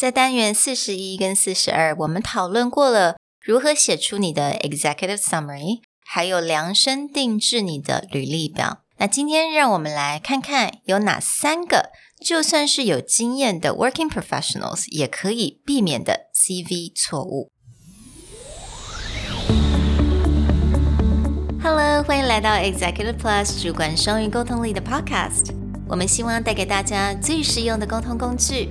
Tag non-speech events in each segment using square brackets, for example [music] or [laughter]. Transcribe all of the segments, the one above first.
在单元四十一跟四十二，我们讨论过了如何写出你的 executive summary，还有量身定制你的履历表。那今天让我们来看看有哪三个，就算是有经验的 working professionals 也可以避免的 CV 错误。Hello，欢迎来到 Executive Plus 主管双语沟通力的 Podcast。我们希望带给大家最实用的沟通工具。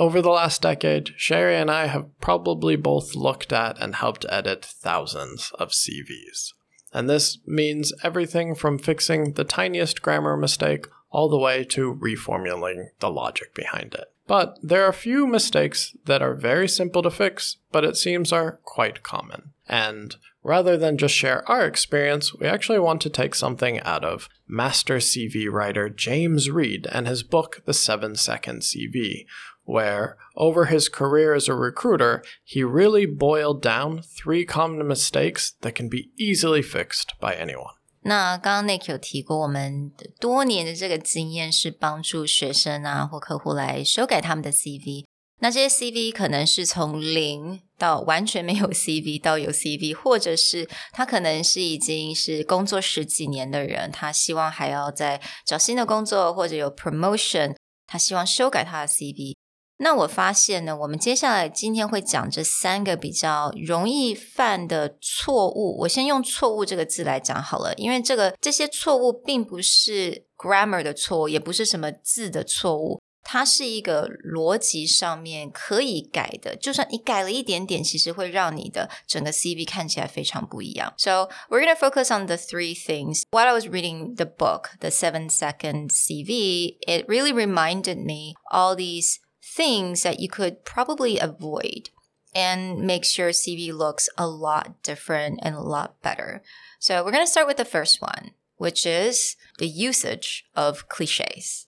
Over the last decade, Sherry and I have probably both looked at and helped edit thousands of CVs. And this means everything from fixing the tiniest grammar mistake all the way to reformulating the logic behind it. But there are a few mistakes that are very simple to fix, but it seems are quite common. And rather than just share our experience, we actually want to take something out of master CV writer James Reed and his book, The 7 Second CV, where, over his career as a recruiter, he really boiled down three common mistakes that can be easily fixed by anyone. 那刚刚 Nick 有提过，我们多年的这个经验是帮助学生啊或客户来修改他们的 CV。那这些 CV 可能是从零到完全没有 CV 到有 CV，或者是他可能是已经是工作十几年的人，他希望还要再找新的工作或者有 promotion，他希望修改他的 CV。 那我发现呢，我们接下来今天会讲这三个比较容易犯的错误。我先用“错误”这个字来讲好了，因为这个这些错误并不是 grammar 的错误，也不是什么字的错误，它是一个逻辑上面可以改的。就算你改了一点点，其实会让你的整个 CV 看起来非常不一样。So we're gonna focus on the three things. While I was reading the book, The Seven Second CV, it really reminded me all these things that you could probably avoid and make sure CV looks a lot different and a lot better. So we're going to start with the first one, which is the usage of cliches.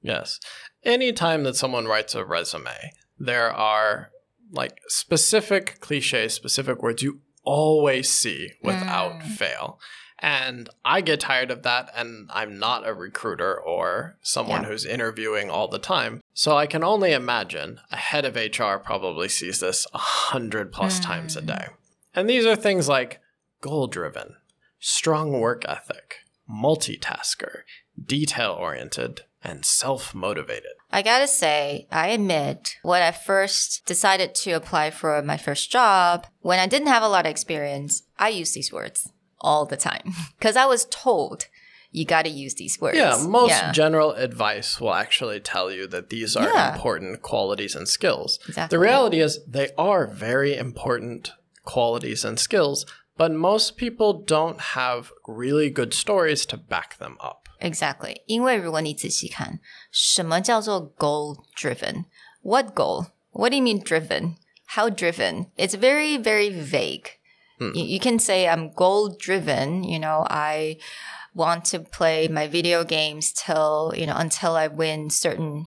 Yes. Anytime that someone writes a resume, there are like specific cliches, specific words you always see without mm. fail. And I get tired of that, and I'm not a recruiter or someone yeah. who's interviewing all the time. So I can only imagine a head of HR probably sees this a hundred plus mm. times a mm. day. And these are things like goal driven, strong work ethic, multitasker, detail oriented, and self motivated. I gotta say, I admit, when I first decided to apply for my first job, when I didn't have a lot of experience, I used these words all the time [laughs] because I was told you got to use these words. Yeah, most yeah. general advice will actually tell you that these are yeah. important qualities and skills. Exactly. The reality is they are very important qualities and skills, but most people don't have really good stories to back them up. Exactly. 因为如果你仔细看，什么叫做 goal driven? What goal? What do you mean driven? How driven? It's very, very vague. Hmm. You, you can say I'm goal driven. You know, I want to play my video games till you know until I win certain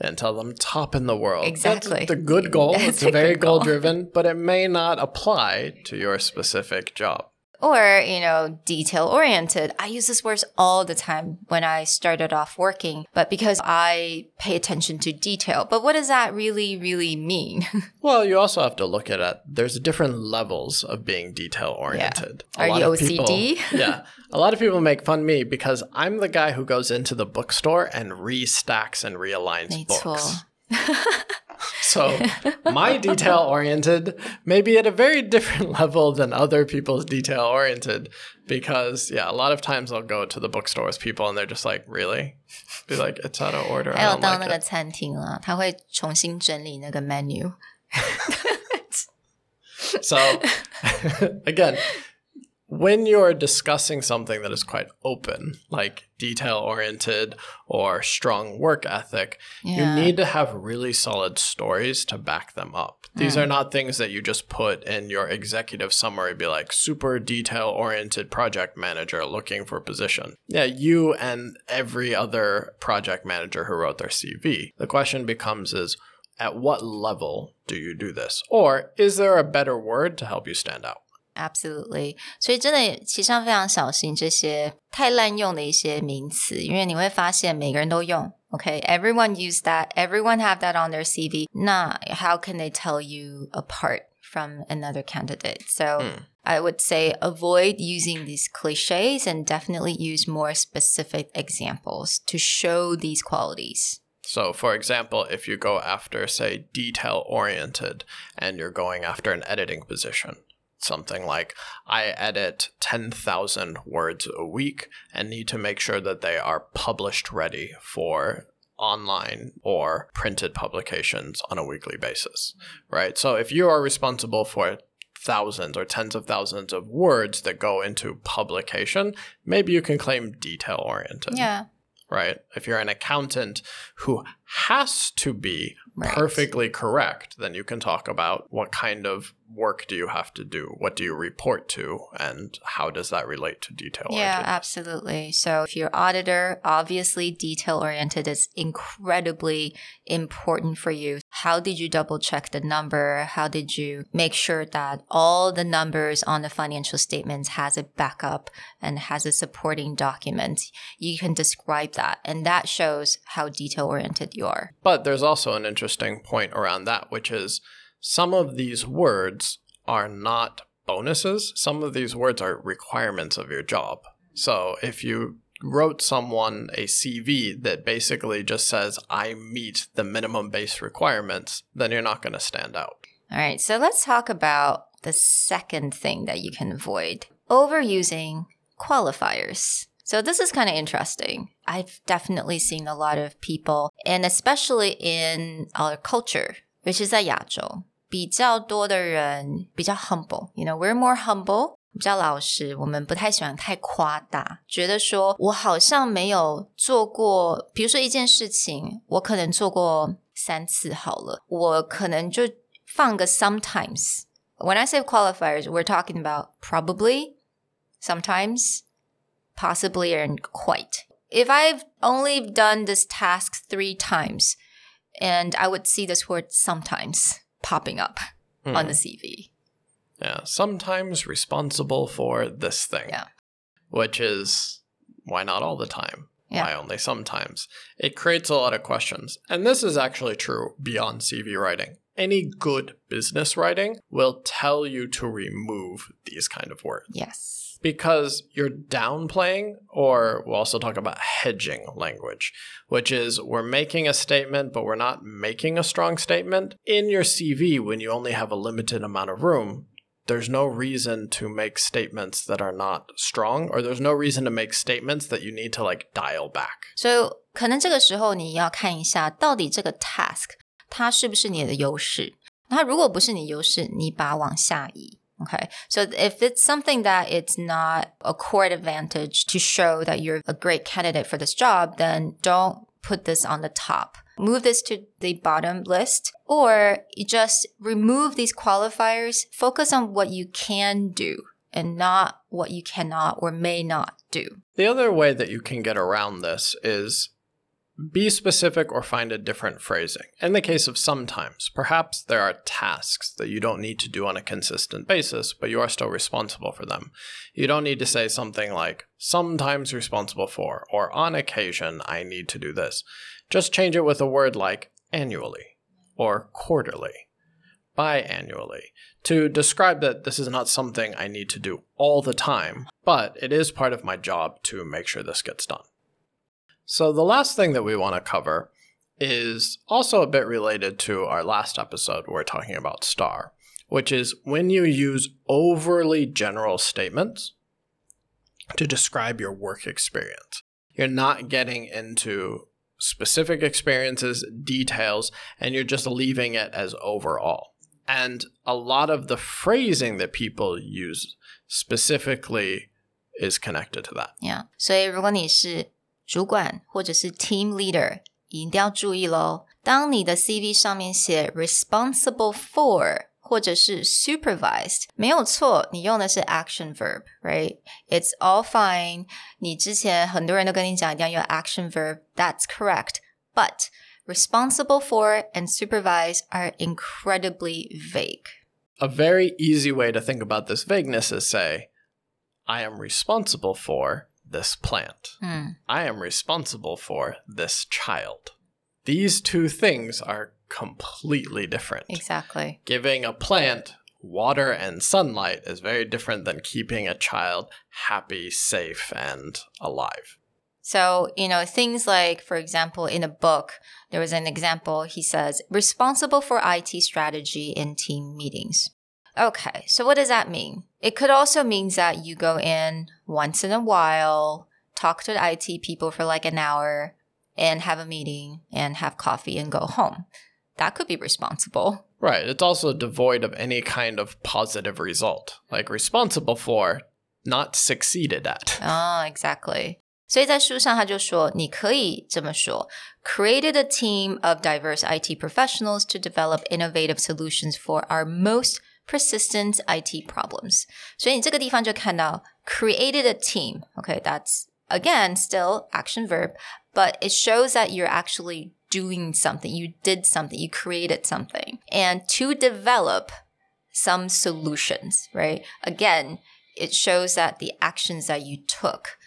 until I'm top in the world. Exactly. That's the good goal. [laughs] That's it's a very goal driven, but it may not apply to your specific job or you know detail oriented i use this word all the time when i started off working but because i pay attention to detail. But what does that really really mean? [laughs] Well you also have to look at it there's different levels of being detail oriented yeah. are you ocd people, [laughs] yeah. A lot of people make fun of me because i'm the guy who goes into the bookstore and restacks and realigns books [laughs] So my detail oriented may be at a very different level [laughs] than other people's detail oriented because yeah, a lot of times I'll go to the bookstore with people and they're just like, really? [laughs] Be like, it's out of order. 还 I 有 don't 到 like 那个 it." 餐厅啦，他会重新整理那个 menu。 So again, when you're discussing something that is quite open, like detail oriented or strong work ethic, Yeah. you need to have really solid stories to back them up. These are mm. not things that you just put in your executive summary, be like super detail oriented project manager looking for position. Yeah, you and every other project manager who wrote their CV. The question becomes is at what level do you do this? Or is there a better word to help you stand out? Absolutely，所以真的其实要非常小心这些太滥用的一些名词，因为你会发现每个人都用。OK，everyone、use that，everyone have that on their CV。那 how can they tell you apart from another candidate? So、I would say avoid using these cliches and definitely use more specific examples to show these qualities. So, for example, if you go after, say, detail oriented and you're going after an editing position, something like I edit 10,000 words a week and need to make sure that they are published ready for online or printed publications on a weekly basis, right? So, if you are responsible for thousands or tens of thousands of words that go into publication, maybe you can claim detail oriented Yeah. Right? If you're an accountant who has to be Right. perfectly correct, then you can talk about what kind of work do you have to do? What do you report to? And how does that relate to detail Yeah, absolutely. So if you're auditor, obviously detail oriented is incredibly important for you. How did you double check the number? How did you make sure that all the numbers on the financial statements has a backup and has a supporting document? You can describe that and that shows how detail oriented you are. But there's also an interesting point around that, which is some of these words are not bonuses. Some of these words are requirements of your job. So if you wrote someone a CV that basically just says, I meet the minimum base requirements, then you're not going to stand out. All right, so let's talk about the second thing that you can avoid overusing qualifiers. So, this is kind of interesting. I've definitely seen a lot of people, and especially in our culture, which is 在亚洲，比较多的人比较 humble. You know, we're more humble. 比较老实，我们不太喜欢太夸大，觉得说我好像没有做过，比如说一件事情，我可能做过三次好了，我可能就放个 sometimes. When I say qualifiers, we're talking about probably, sometimes, possibly, and quite. If I've only done this task three times, and I would see this word sometimes popping up on the CV. Yeah, sometimes responsible for this thing. Yeah. Which is why not all the time? Yeah. Why only sometimes? It creates a lot of questions. And this is actually true beyond CV writing. Any good business writing will tell you to remove these kind of words Yes. because you're downplaying, or we'll also talk about hedging language, which is we're making a statement, but we're not making a strong statement. In your CV, when you only have a limited amount of room, there's no reason to make statements that are not strong, or there's no reason to make statements that you need to like dial back. 所以可能这个时候你要看一下，到底这个 task 它是不是你的优势。那如果不是你优势，你把它往下移。Okay, so if it's something that it's not a core advantage to show that you're a great candidate for this job, then don't put this on the top. Move this to the bottom list, or you just remove these qualifiers. Focus on what you can do and not what you cannot or may not do. The other way that you can get around this is be specific or find a different phrasing. In the case of sometimes, perhaps there are tasks that you don't need to do on a consistent basis, but you are still responsible for them. You don't need to say something like, sometimes responsible for, or on occasion, I need to do this. Just change it with a word like annually, or quarterly, biannually, to describe that this is not something I need to do all the time, but it is part of my job to make sure this gets done. So, the last thing that we want to cover is also a bit related to our last episode. Where we're talking about STAR, which is when you use overly general statements to describe your work experience. You're not getting into specific experiences, details, and you're just leaving it as overall. And a lot of the phrasing that people use specifically is connected to that. Yeah. 所以如果你是主管或者是 team leader，一定要注意喽。当你的 CV 上面写 responsible for 或者是 supervised，没有错，你用的是 action verb，right？It's all fine。你之前很多人都跟你讲一定要用 action verb，that's correct。But responsible for and supervise are incredibly vague. A very easy way to think about this vagueness is say, I am responsible for this plant. Mm. I am responsible for this child. These two things are completely different. Exactly. Giving a plant water and sunlight is very different than keeping a child happy, safe, and alive. So, you know, things like, for example, in a book, there was an example, he says, responsible for IT strategy in team meetings. Okay, so what does that mean? It could also mean that you go in once in a while, talk to the IT people for like an hour, and have a meeting and have coffee and go home That could be responsible. Right. It's also devoid of any kind of positive result, like responsible for, not succeeded at. Oh, exactly. 所以在书上他就说，你可以这么说：created a team of diverse IT professionals to develop innovative solutions for our most persistent IT problems. 所以你这个地方就看到 created a team. Okay, that's again still action verb, but it shows that you're actually doing something. You did something. You created something, and to develop some solutions. Right? Again, it shows that the actions that you took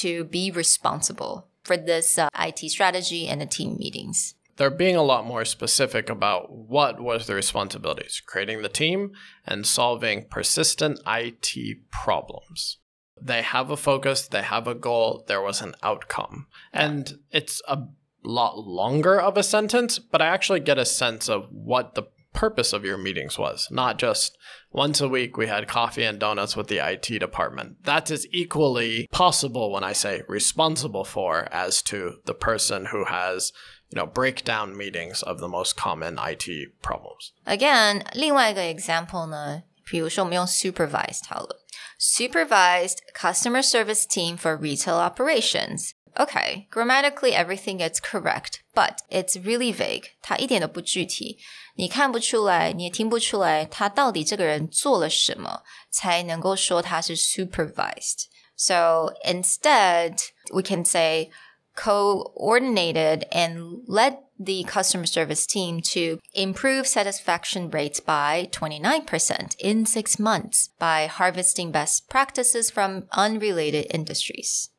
to be responsible for this uh, IT strategy and the team meetings. They're being a lot more specific about what was the responsibilities, creating the team and solving persistent IT problems. They have a focus, they have a goal, there was an outcome. And it's a lot longer of a sentence, but I actually get a sense of what the purpose of your meetings was, not just once a week we had coffee and donuts with the IT department. That is equally possible when I say responsible for as to the person who has you know, breakdown meetings of the most common IT problems. Again, 另外一个 example 呢，比如说我们用 supervised 好了，supervised customer service team for retail operations. Okay, grammatically everything is correct, but it's really vague. 它一点都不具体。你看不出来，你也听不出来，他到底这个人做了什么，才能够说他是 supervised. So instead, we can say coordinated and led the customer service team to improve satisfaction rates by 29% in six months by harvesting best practices from unrelated industries.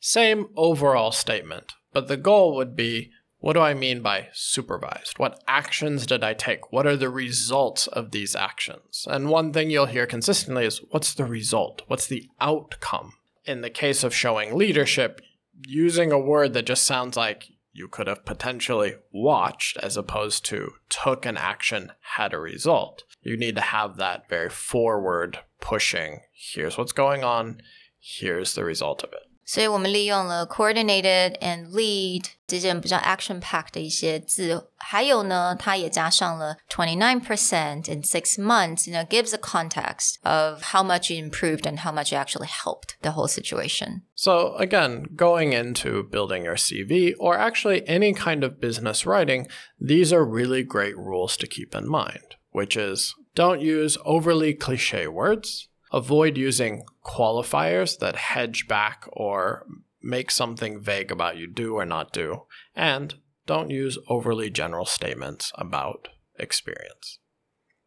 Same overall statement, but the goal would be what do I mean by supervised? What actions did I take? What are the results of these actions? And one thing you'll hear consistently is what's the result? What's the outcome? In the case of showing leadership, using a word that just sounds like you could have potentially watched as opposed to took an action, had a result. You need to have that very forward pushing. Here's what's going on. Here's the result of it. 所以我们利用了 coordinated and lead 这件比较 action pack 的一些字，还有呢，它也加上了 twenty nine percent in six months. You know, gives a context of how much you improved and how much you actually helped the whole situation. So again, going into building your CV or actually any kind of business writing, these are really great rules to keep in mind, which is don't use overly cliche words Avoid using qualifiers that hedge back or make something vague about you do or not do. And don't use overly general statements about experience.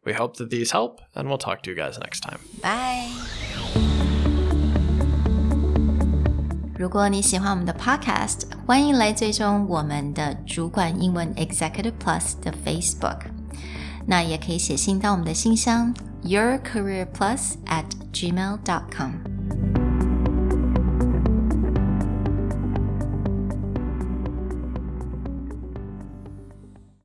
We hope that these help, and we'll talk to you guys next time. Bye. 如果你喜欢我们的 Podcast，欢迎来追踪我们的主管英文 Executive Plus 的 Facebook。那也可以写信到我们的信箱 yourcareerplus at gmail.com.